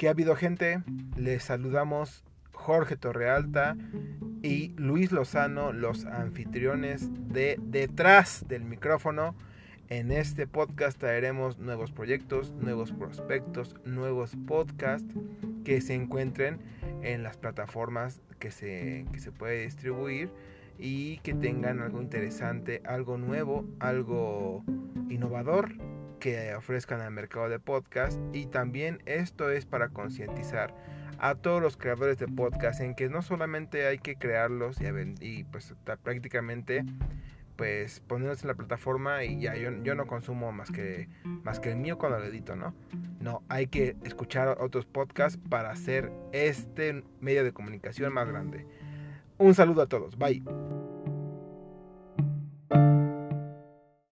¿Qué ha habido gente? Les saludamos Jorge Torrealta y Luis Lozano, los anfitriones de Detrás del micrófono. En este podcast traeremos nuevos proyectos, nuevos prospectos, nuevos podcasts que se encuentren en las plataformas que se, que se puede distribuir y que tengan algo interesante, algo nuevo, algo innovador que ofrezcan al mercado de podcast y también esto es para concientizar a todos los creadores de podcast en que no solamente hay que crearlos y, y pues prácticamente pues ponerlos en la plataforma y ya yo, yo, no consumo más que más que el mío cuando lo edito, ¿no? No, hay que escuchar otros podcasts para hacer este medio de comunicación más grande. Un saludo a todos, bye.